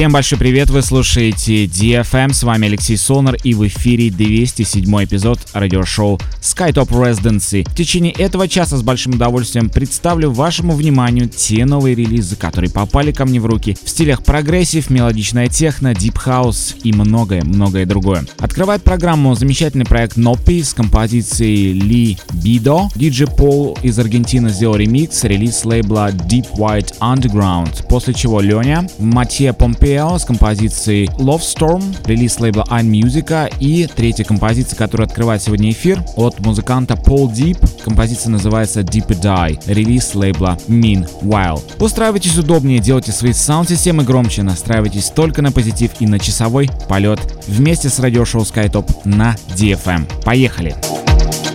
Всем большой привет, вы слушаете DFM, с вами Алексей Сонар и в эфире 207 эпизод радиошоу SkyTop Residency. В течение этого часа с большим удовольствием представлю вашему вниманию те новые релизы, которые попали ко мне в руки в стилях progressive, мелодичная техно, deep house и многое-многое другое. Открывает программу замечательный проект Noppi с композицией Libido. Диджей Пол из Аргентины сделал ремикс, релиз лейбла Deep White Underground, после чего Леня, Матье Помпео Imperial с композицией Love Storm, релиз лейбла iMusic и третья композиция, которая открывает сегодня эфир от музыканта Paul Deep. Композиция называется Deep Die, релиз лейбла Meanwhile. Устраивайтесь удобнее, делайте свои саунд-системы громче, настраивайтесь только на позитив и на часовой полет вместе с радиошоу SkyTop на DFM. Поехали! Поехали!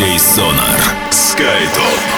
Алексей Сонар. Skydop.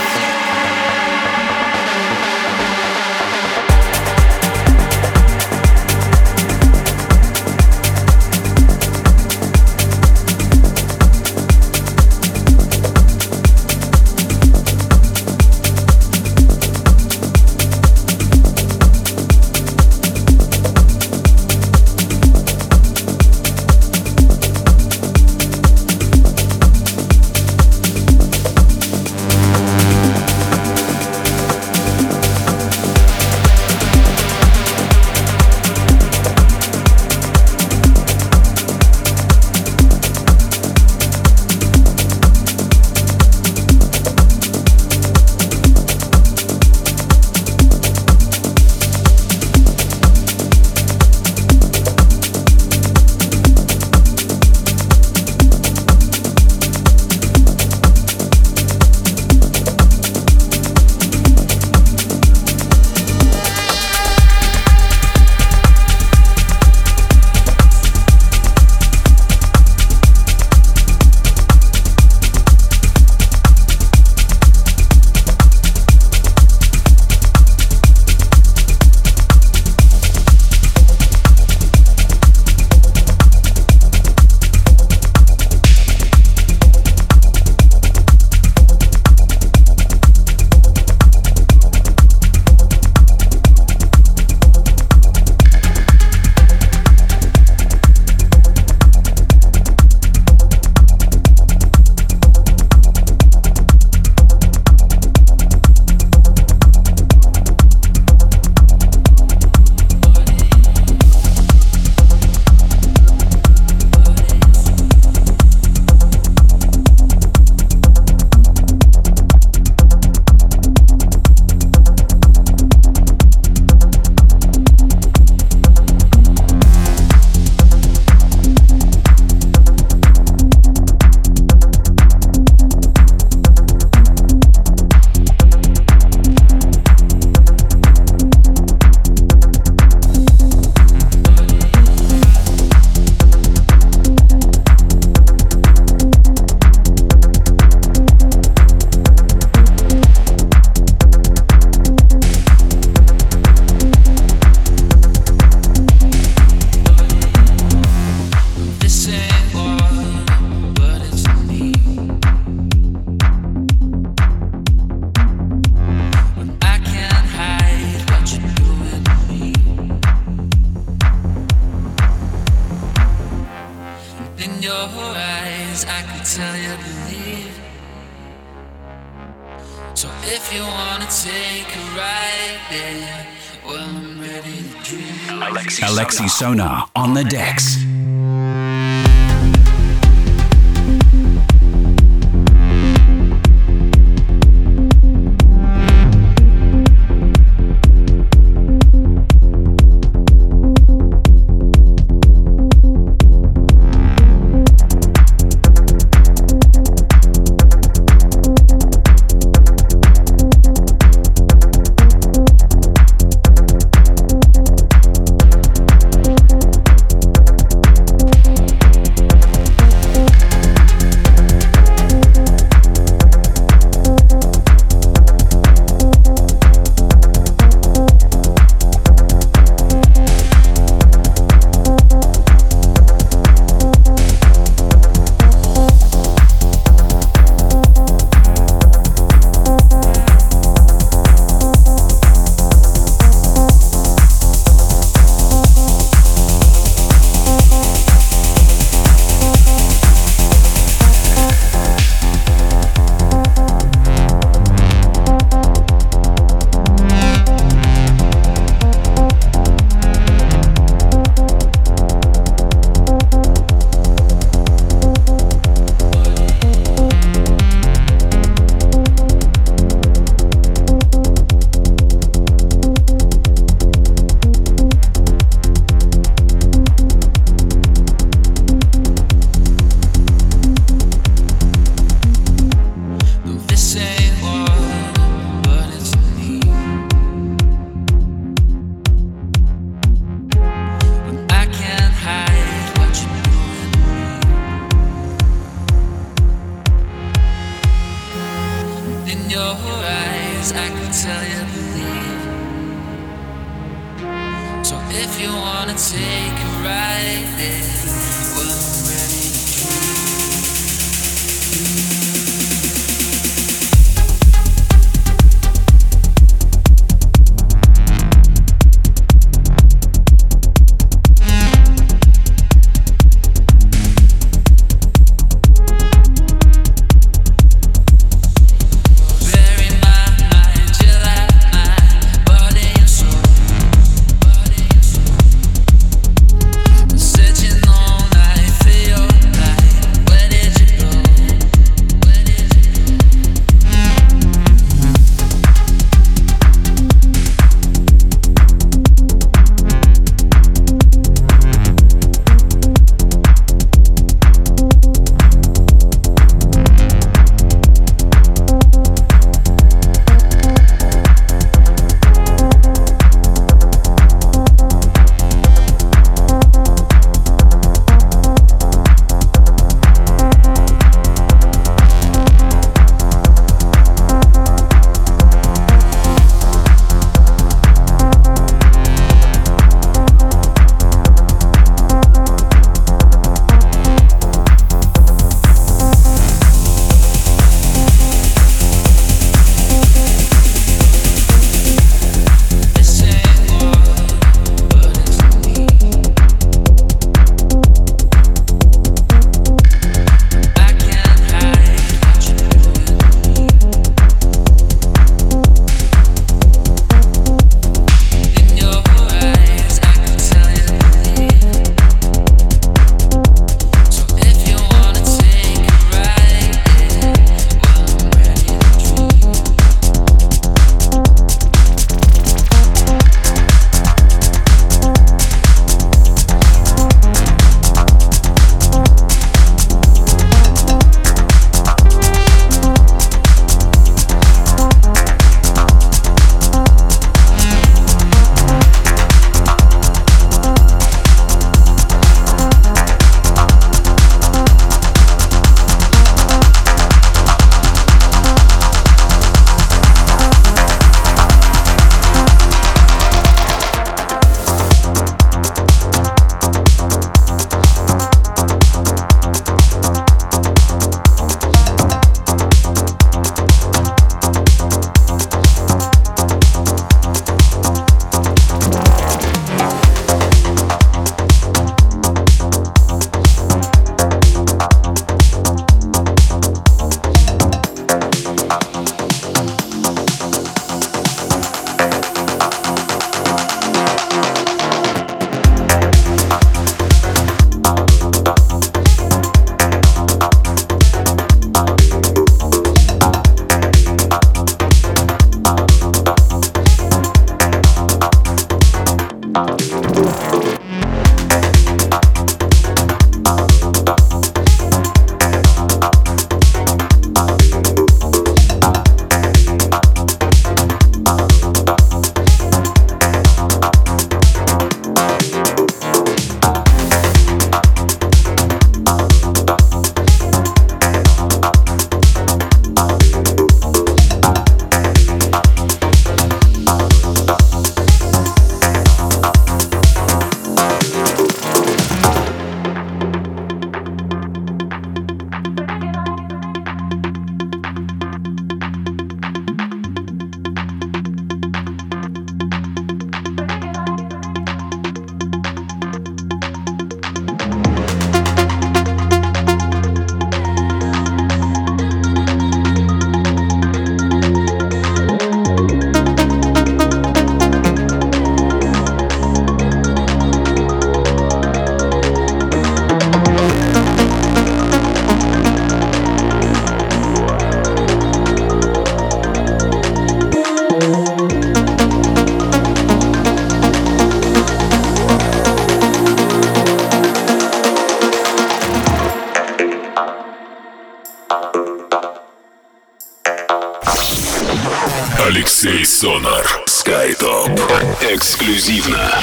Эксклюзивно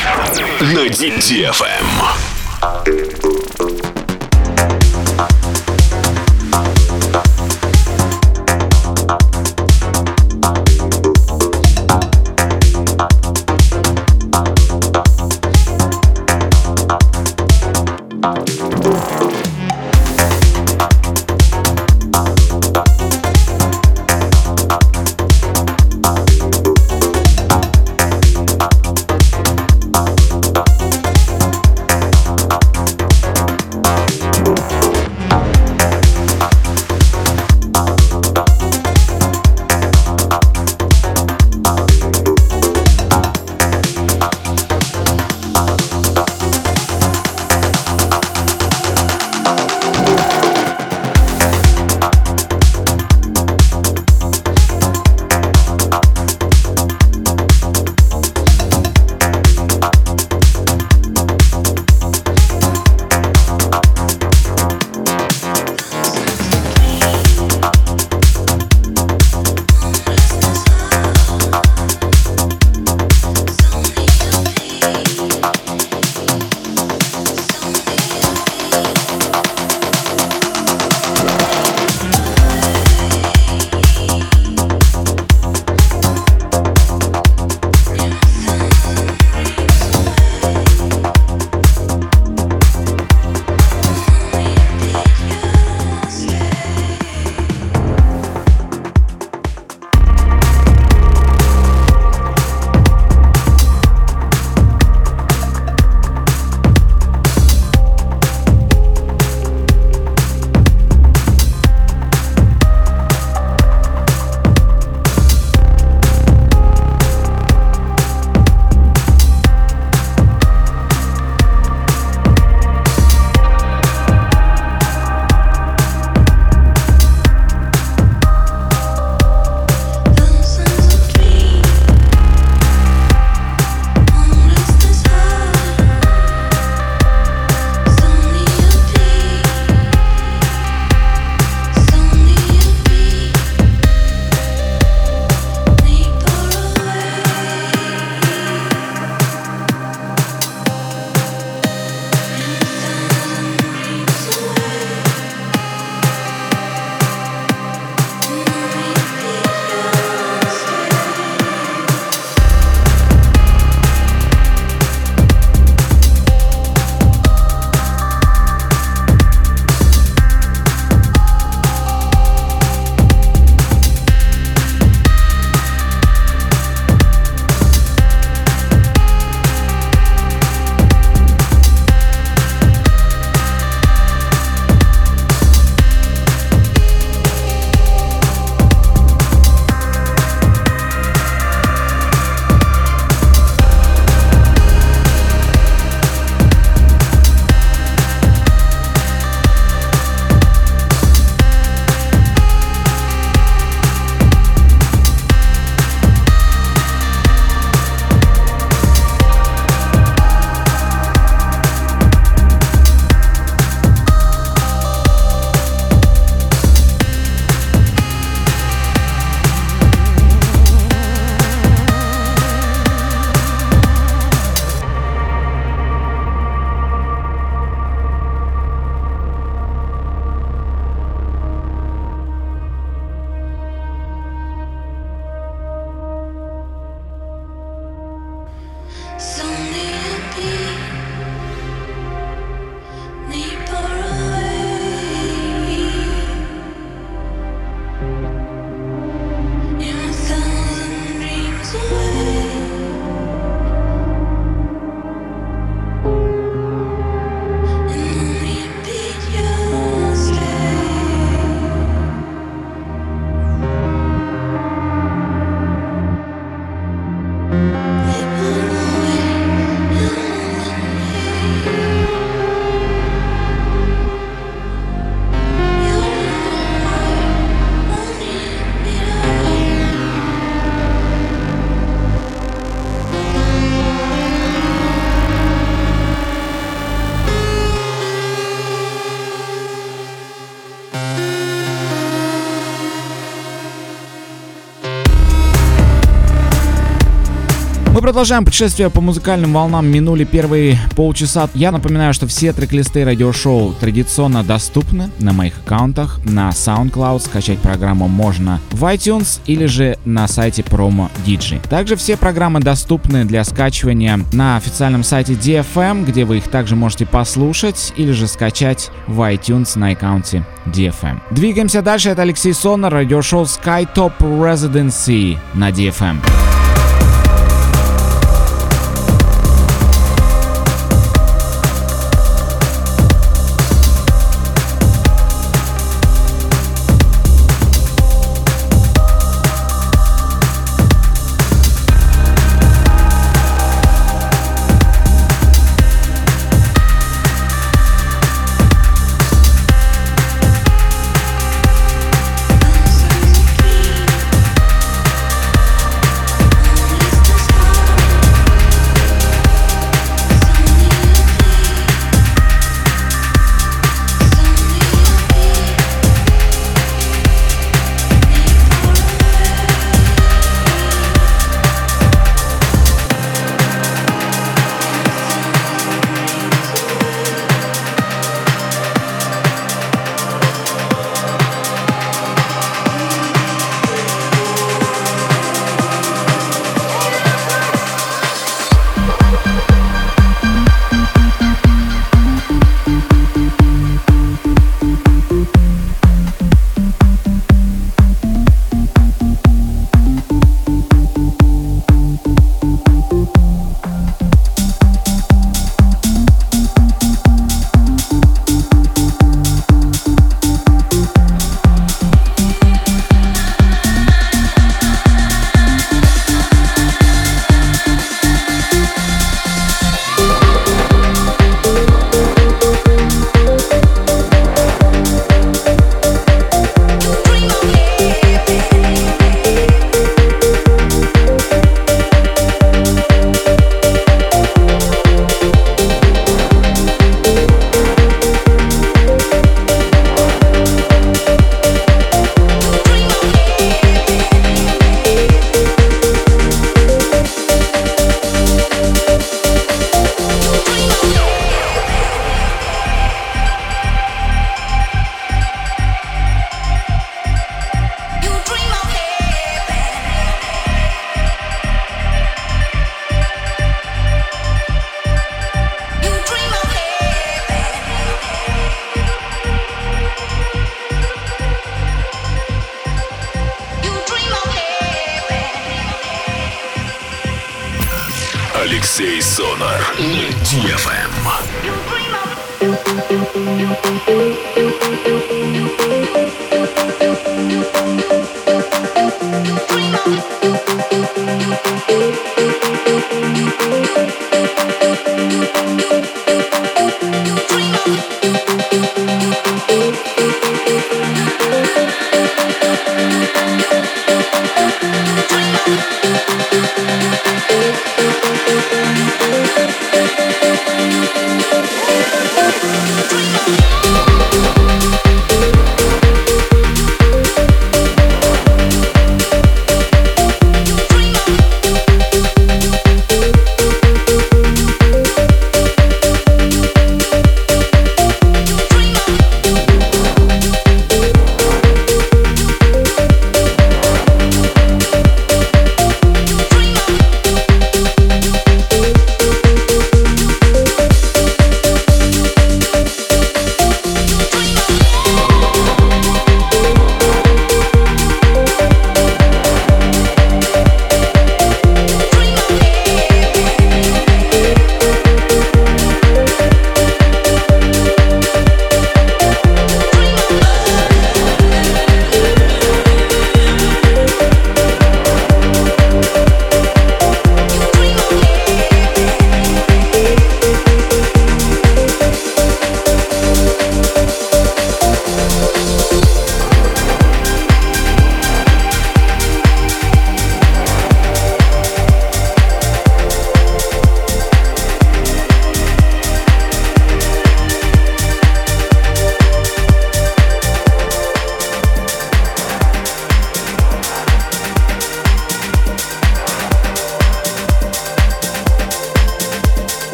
на DFM. Продолжаем путешествие по музыкальным волнам. Минули первые полчаса. Я напоминаю, что все трек-листы радиошоу традиционно доступны на моих аккаунтах. На SoundCloud скачать программу можно в iTunes или же на сайте Promo DJ. Также все программы доступны для скачивания на официальном сайте DFM, где вы их также можете послушать или же скачать в iTunes на аккаунте DFM. Двигаемся дальше. Это Алексей Сонар, радиошоу Skytop Residency на DFM.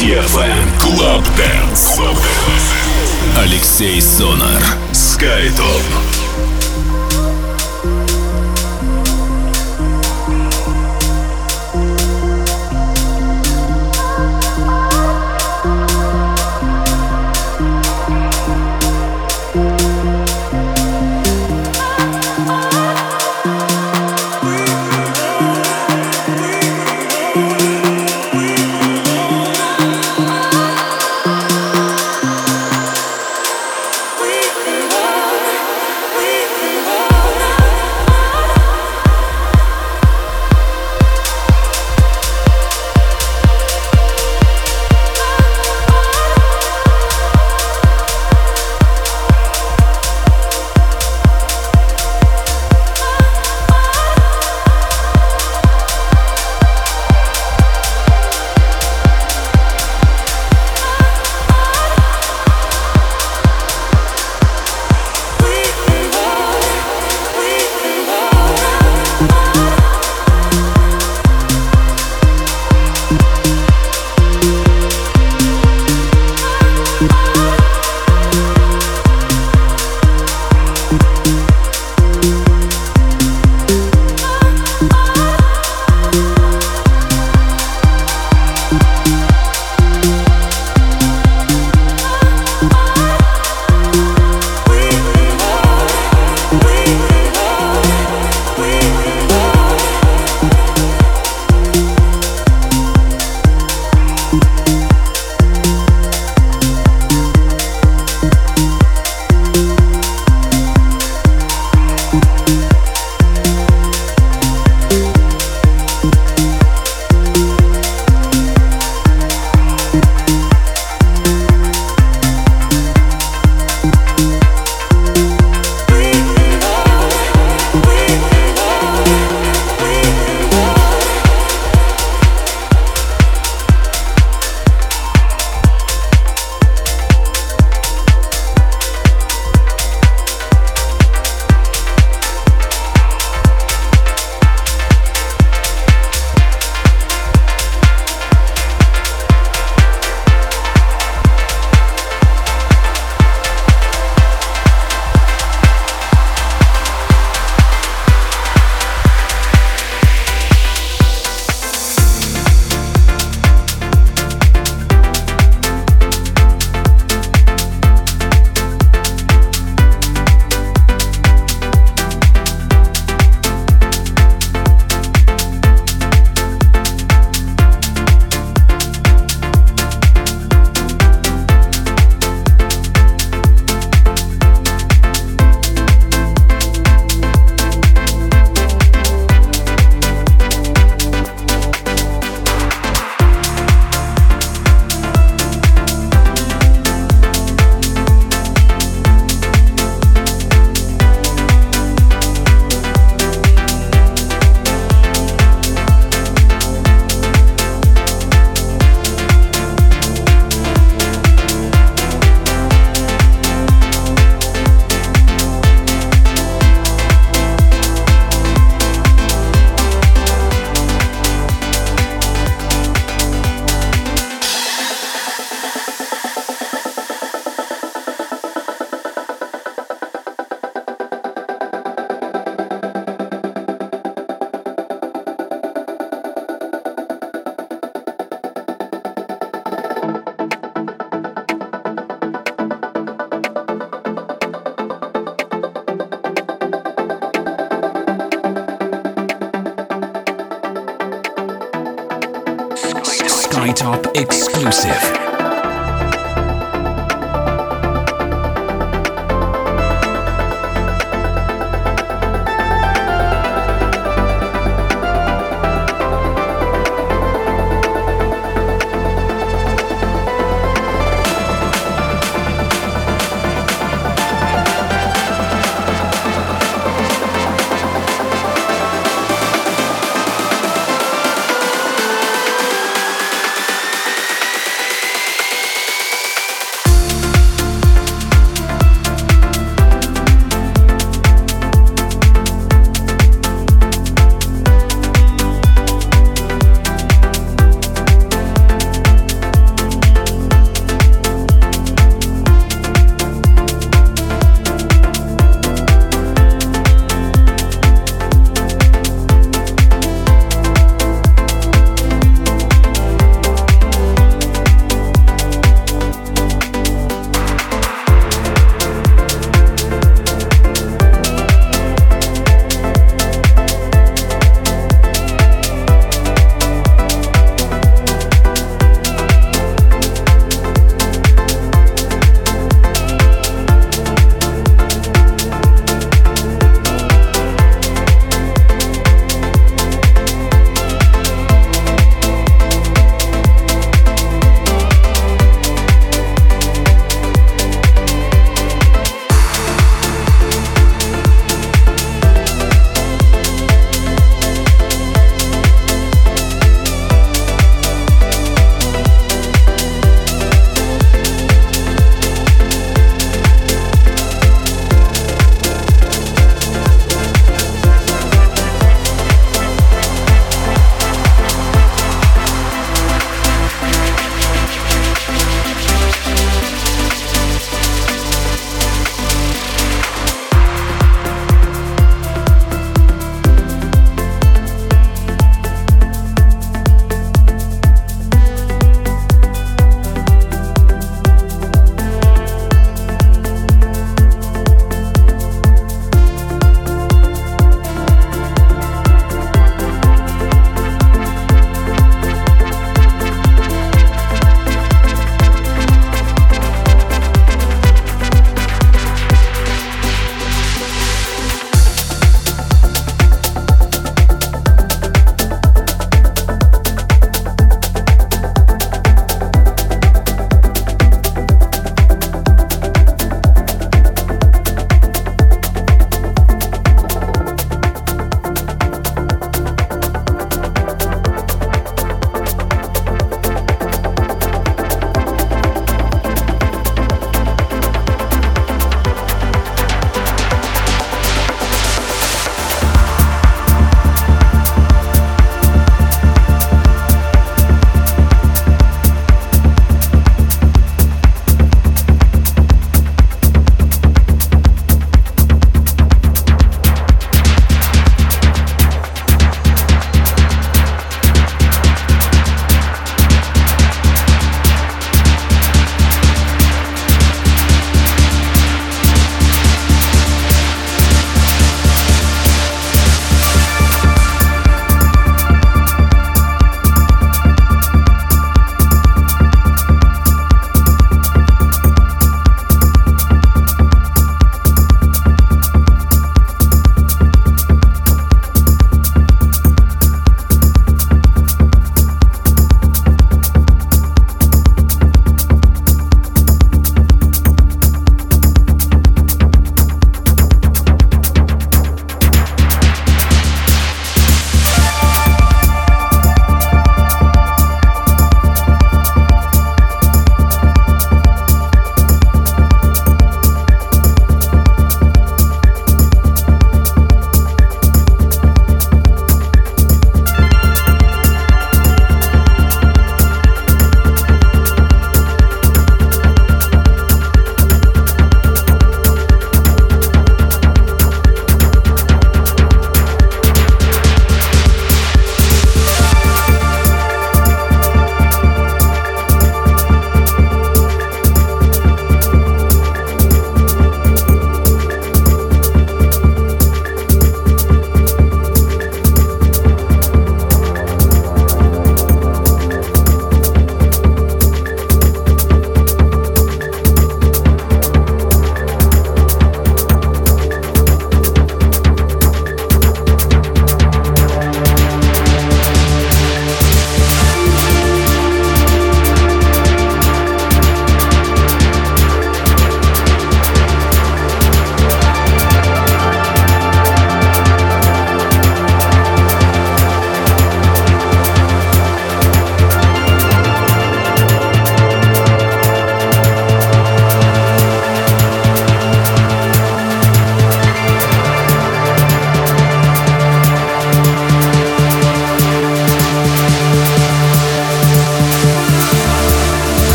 DFM Club Dance. Алексей Сонар. Skydome.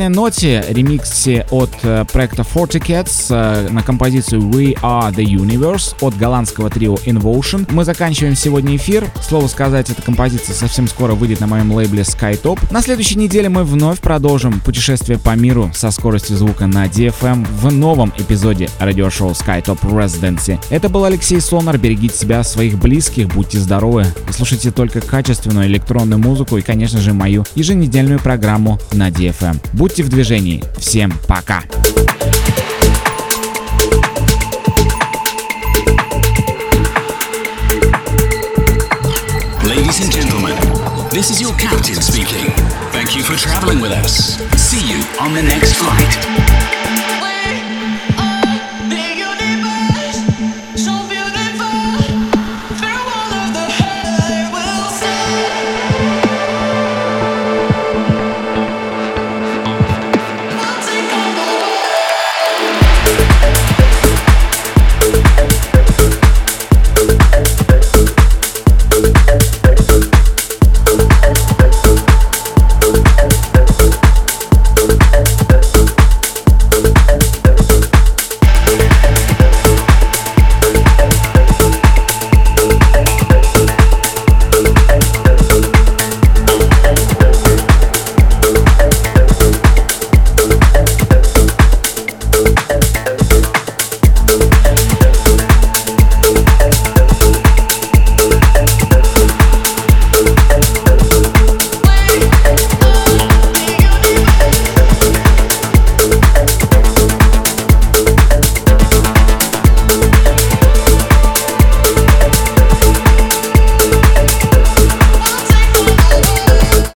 Yeah. Ноте ремиксе от э, проекта Forty Cats э, на композицию We Are The Universe от голландского трио Invotion мы заканчиваем сегодня эфир. Слово сказать, эта композиция совсем скоро выйдет на моем лейбле Skytop. На следующей неделе мы вновь продолжим путешествие по миру со скоростью звука на DFM в новом эпизоде радиошоу Skytop Residency. Это был Алексей Сонар. Берегите себя, своих близких, будьте здоровы слушайте только качественную электронную музыку и, конечно же, мою еженедельную программу на DFM. FM. Будьте в движении. Всем пока. Ladies and gentlemen, This is your captain speaking. Thank you for traveling with us. See you on the next flight.